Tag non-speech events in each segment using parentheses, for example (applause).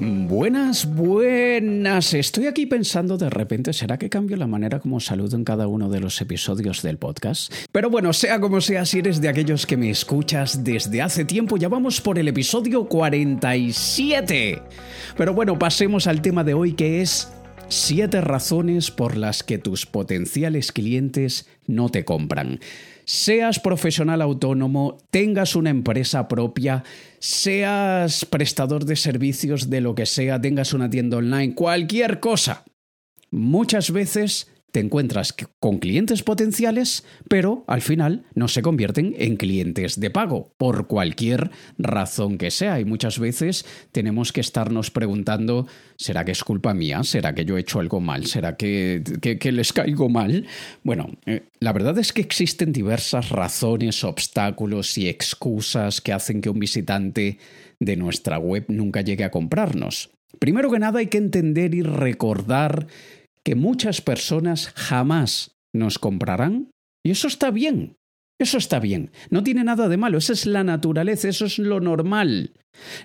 Buenas, buenas. Estoy aquí pensando de repente, ¿será que cambio la manera como saludo en cada uno de los episodios del podcast? Pero bueno, sea como sea, si eres de aquellos que me escuchas desde hace tiempo, ya vamos por el episodio 47. Pero bueno, pasemos al tema de hoy que es 7 razones por las que tus potenciales clientes no te compran seas profesional autónomo, tengas una empresa propia, seas prestador de servicios de lo que sea, tengas una tienda online, cualquier cosa. Muchas veces te encuentras con clientes potenciales, pero al final no se convierten en clientes de pago, por cualquier razón que sea. Y muchas veces tenemos que estarnos preguntando, ¿será que es culpa mía? ¿Será que yo he hecho algo mal? ¿Será que, les caigo mal? Bueno, eh, la verdad es que existen diversas razones, obstáculos y excusas que hacen que un visitante de nuestra web nunca llegue a comprarnos. Primero que nada hay que entender y recordar que muchas personas jamás nos comprarán. Y eso está bien. Eso está bien. No tiene nada de malo. Esa es la naturaleza. Eso es lo normal.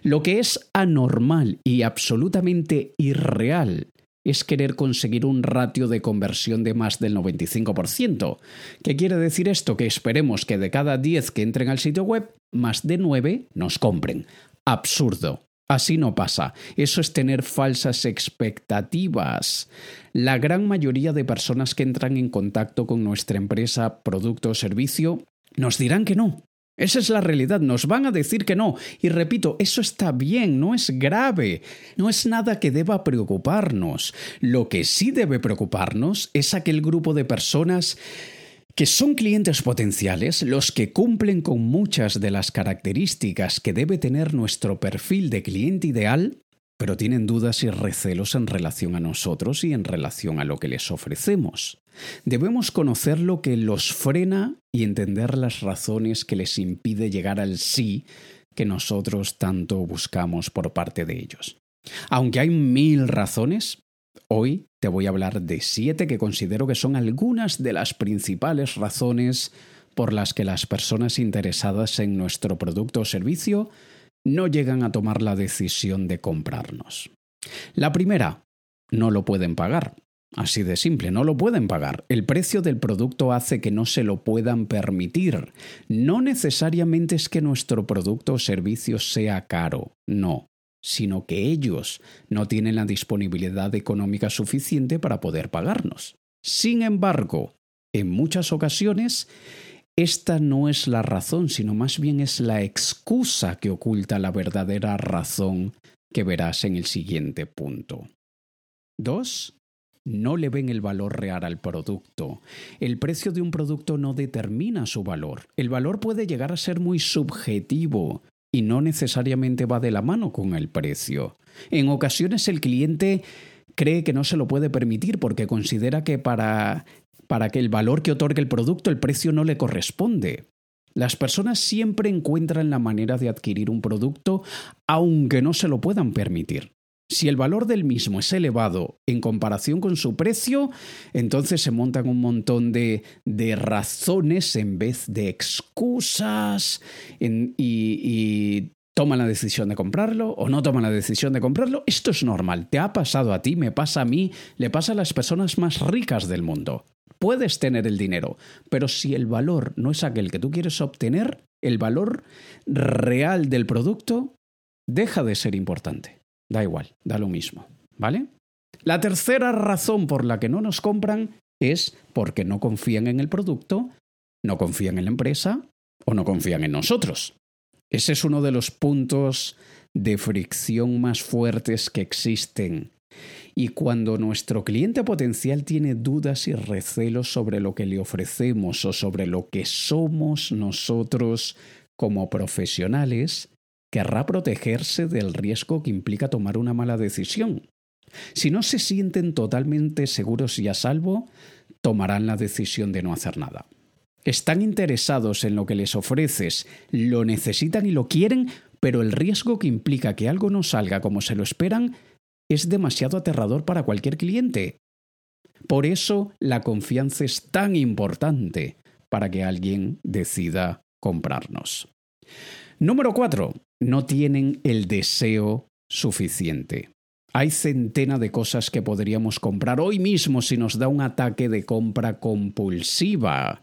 Lo que es anormal y absolutamente irreal es querer conseguir un ratio de conversión de más del 95%. ¿Qué quiere decir esto? Que esperemos que de cada 10 que entren al sitio web, más de 9 nos compren. Absurdo. Así no pasa. Eso es tener falsas expectativas. La gran mayoría de personas que entran en contacto con nuestra empresa, producto o servicio nos dirán que no. Esa es la realidad, nos van a decir que no. Y repito, eso está bien, no es grave, no es nada que deba preocuparnos. Lo que sí debe preocuparnos es aquel grupo de personas que son clientes potenciales los que cumplen con muchas de las características que debe tener nuestro perfil de cliente ideal, pero tienen dudas y recelos en relación a nosotros y en relación a lo que les ofrecemos. Debemos conocer lo que los frena y entender las razones que les impide llegar al sí que nosotros tanto buscamos por parte de ellos. Aunque hay mil razones, Hoy te voy a hablar de siete que considero que son algunas de las principales razones por las que las personas interesadas en nuestro producto o servicio no llegan a tomar la decisión de comprarnos. La primera, no lo pueden pagar. Así de simple, no lo pueden pagar. El precio del producto hace que no se lo puedan permitir. No necesariamente es que nuestro producto o servicio sea caro, no sino que ellos no tienen la disponibilidad económica suficiente para poder pagarnos. Sin embargo, en muchas ocasiones, esta no es la razón, sino más bien es la excusa que oculta la verdadera razón que verás en el siguiente punto. 2. No le ven el valor real al producto. El precio de un producto no determina su valor. El valor puede llegar a ser muy subjetivo y no necesariamente va de la mano con el precio. En ocasiones el cliente cree que no se lo puede permitir porque considera que para, para que el valor que otorgue el producto el precio no le corresponde. Las personas siempre encuentran la manera de adquirir un producto aunque no se lo puedan permitir. Si el valor del mismo es elevado en comparación con su precio, entonces se montan un montón de, razones en vez de excusas y, y toman la decisión de comprarlo o no toman la decisión de comprarlo. Esto es normal. Te ha pasado a ti, me pasa a mí, le pasa a las personas más ricas del mundo. Puedes tener el dinero, pero si el valor no es aquel que tú quieres obtener, el valor real del producto deja de ser importante. Da igual, da lo mismo, ¿vale? La tercera razón por la que no nos compran es porque no confían en el producto, no confían en la empresa o no confían en nosotros. Ese es uno de los puntos de fricción más fuertes que existen. Y cuando nuestro cliente potencial tiene dudas y recelos sobre lo que le ofrecemos o sobre lo que somos nosotros como profesionales, querrá protegerse del riesgo que implica tomar una mala decisión. Si no se sienten totalmente seguros y a salvo, tomarán la decisión de no hacer nada. Están interesados en lo que les ofreces, lo necesitan y lo quieren, pero el riesgo que implica que algo no salga como se lo esperan es demasiado aterrador para cualquier cliente. Por eso la confianza es tan importante para que alguien decida comprarnos. Número 4 no tienen el deseo suficiente. Hay centena de cosas que podríamos comprar hoy mismo si nos da un ataque de compra compulsiva.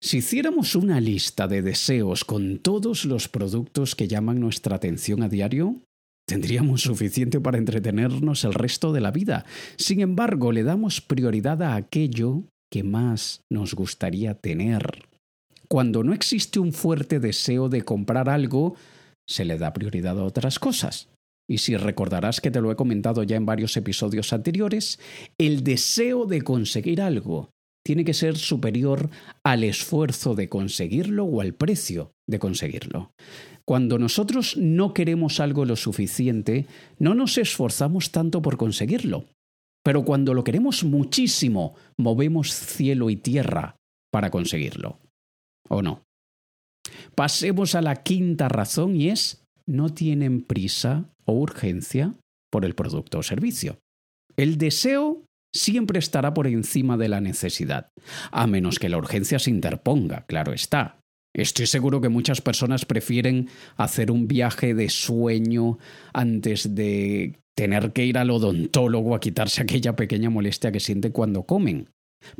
Si hiciéramos una lista de deseos con todos los productos que llaman nuestra atención a diario, tendríamos suficiente para entretenernos el resto de la vida. Sin embargo, le damos prioridad a aquello que más nos gustaría tener. Cuando no existe un fuerte deseo de comprar algo, se le da prioridad a otras cosas. Y si recordarás que te lo he comentado ya en varios episodios anteriores, el deseo de conseguir algo tiene que ser superior al esfuerzo de conseguirlo o al precio de conseguirlo. Cuando nosotros no queremos algo lo suficiente, no nos esforzamos tanto por conseguirlo. Pero cuando lo queremos muchísimo, movemos cielo y tierra para conseguirlo. ¿O no? Pasemos a la quinta razón y es no tienen prisa o urgencia por el producto o servicio. El deseo siempre estará por encima de la necesidad, a menos que la urgencia se interponga, claro está. Estoy seguro que muchas personas prefieren hacer un viaje de sueño antes de tener que ir al odontólogo a quitarse aquella pequeña molestia que sienten cuando comen.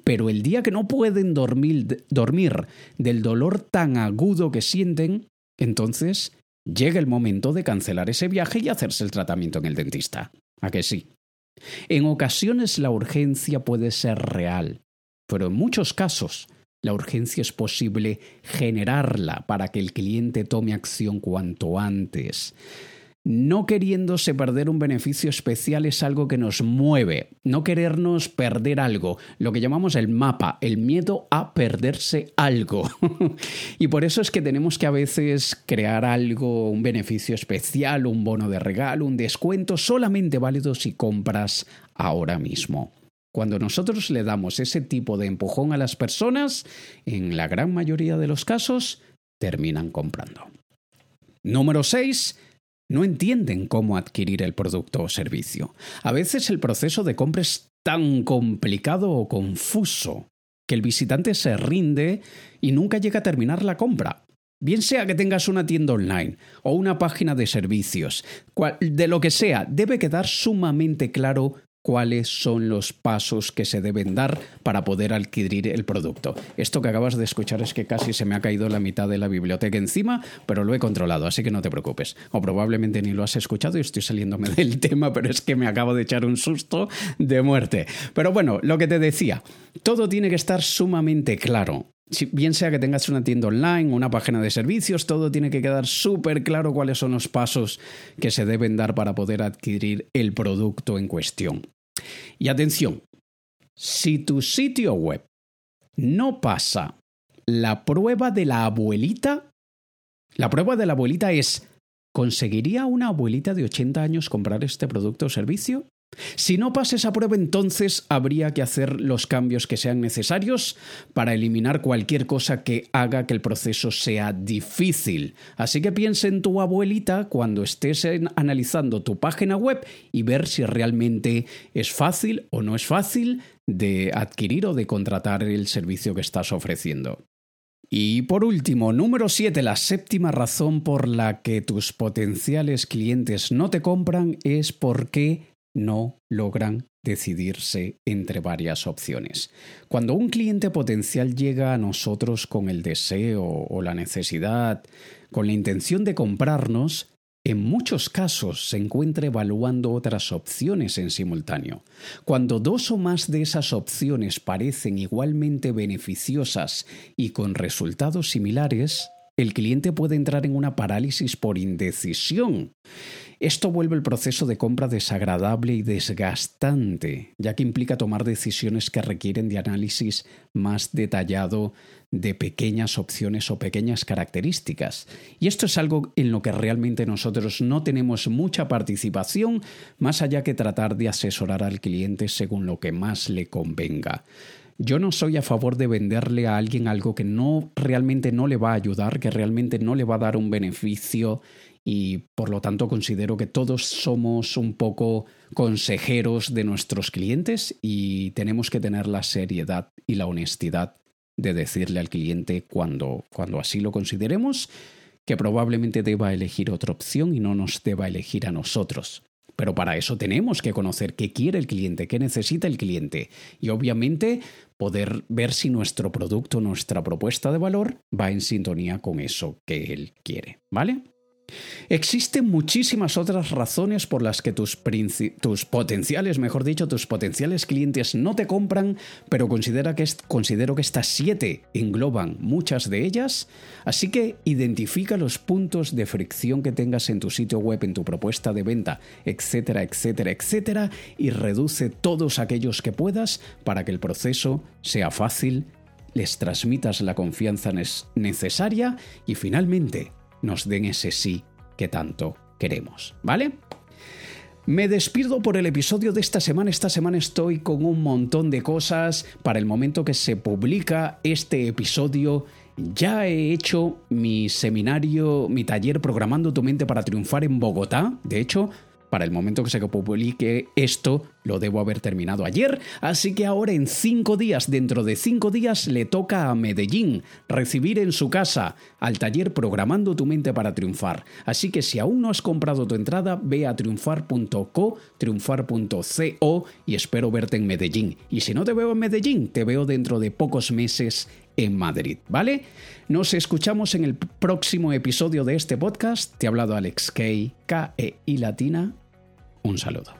Pero el día que no pueden dormir, dormir del dolor tan agudo que sienten, entonces llega el momento de cancelar ese viaje y hacerse el tratamiento en el dentista. ¿A que sí? En ocasiones la urgencia puede ser real, pero en muchos casos la urgencia es posible generarla para que el cliente tome acción cuanto antes no queriéndose perder un beneficio especial es algo que nos mueve, no querernos perder algo, lo que llamamos el mapa, el miedo a perderse algo. (laughs) y por eso es que tenemos que a veces crear algo, un beneficio especial, un bono de regalo, un descuento solamente válido si compras ahora mismo. Cuando nosotros le damos ese tipo de empujón a las personas, en la gran mayoría de los casos, terminan comprando. Número 6 no entienden cómo adquirir el producto o servicio. A veces el proceso de compra es tan complicado o confuso que el visitante se rinde y nunca llega a terminar la compra. Bien sea que tengas una tienda online o una página de servicios, de lo que sea, debe quedar sumamente claro cuáles son los pasos que se deben dar para poder adquirir el producto. Esto que acabas de escuchar es que casi se me ha caído la mitad de la biblioteca encima, pero lo he controlado, así que no te preocupes. O probablemente ni lo has escuchado y estoy saliéndome (laughs) del tema, pero es que me acabo de echar un susto de muerte. Pero bueno, lo que te decía, todo tiene que estar sumamente claro bien sea que tengas una tienda online, una página de servicios, todo tiene que quedar súper claro cuáles son los pasos que se deben dar para poder adquirir el producto en cuestión. Y atención, si tu sitio web no pasa la prueba de la abuelita, la prueba de la abuelita es, ¿conseguiría una abuelita de 80 años comprar este producto o servicio? Si no pasa esa prueba, entonces habría que hacer los cambios que sean necesarios para eliminar cualquier cosa que haga que el proceso sea difícil. Así que piensa en tu abuelita cuando estés analizando tu página web y ver si realmente es fácil o no es fácil de adquirir o de contratar el servicio que estás ofreciendo. Y por último, número 7, la séptima razón por la que tus potenciales clientes no te compran es porque no logran decidirse entre varias opciones. Cuando un cliente potencial llega a nosotros con el deseo o la necesidad, con la intención de comprarnos, en muchos casos se encuentra evaluando otras opciones en simultáneo. Cuando dos o más de esas opciones parecen igualmente beneficiosas y con resultados similares, el cliente puede entrar en una parálisis por indecisión esto vuelve el proceso de compra desagradable y desgastante, ya que implica tomar decisiones que requieren de análisis más detallado de pequeñas opciones o pequeñas características. Y esto es algo en lo que realmente nosotros no tenemos mucha participación, más allá que tratar de asesorar al cliente según lo que más le convenga. Yo no soy a favor de venderle a alguien algo que no realmente no le va a ayudar, que realmente no le va a dar un beneficio y por lo tanto considero que todos somos un poco consejeros de nuestros clientes y tenemos que tener la seriedad y la honestidad de decirle al cliente cuando, cuando así lo consideremos que probablemente deba elegir otra opción y no nos deba elegir a nosotros. Pero para eso tenemos que conocer qué quiere el cliente, qué necesita el cliente y obviamente poder ver si nuestro producto, nuestra propuesta de valor va en sintonía con eso que él quiere, ¿vale? Existen muchísimas otras razones por las que tus, potenciales, mejor dicho, tus potenciales clientes no te compran, pero considera que considero que estas siete engloban muchas de ellas, así que identifica los puntos de fricción que tengas en tu sitio web, en tu propuesta de venta, etcétera, etcétera, etcétera, y reduce todos aquellos que puedas para que el proceso sea fácil, les transmitas la confianza necesaria y finalmente nos den ese sí que tanto queremos, ¿vale? Me despido por el episodio de esta semana. Esta semana estoy con un montón de cosas. Para el momento que se publica este episodio, ya he hecho mi seminario, mi taller Programando tu mente para triunfar en Bogotá. De hecho, para el momento que se publique esto, lo debo haber terminado ayer, así que ahora en cinco días, dentro de cinco días, le toca a Medellín recibir en su casa al taller Programando tu mente para triunfar. Así que si aún no has comprado tu entrada, ve a triunfar.co, triunfar.co y espero verte en Medellín. Y si no te veo en Medellín, te veo dentro de pocos meses en Madrid, ¿vale? Nos escuchamos en el próximo episodio de este podcast. Te ha hablado Alex K, K E I latina. Un saludo.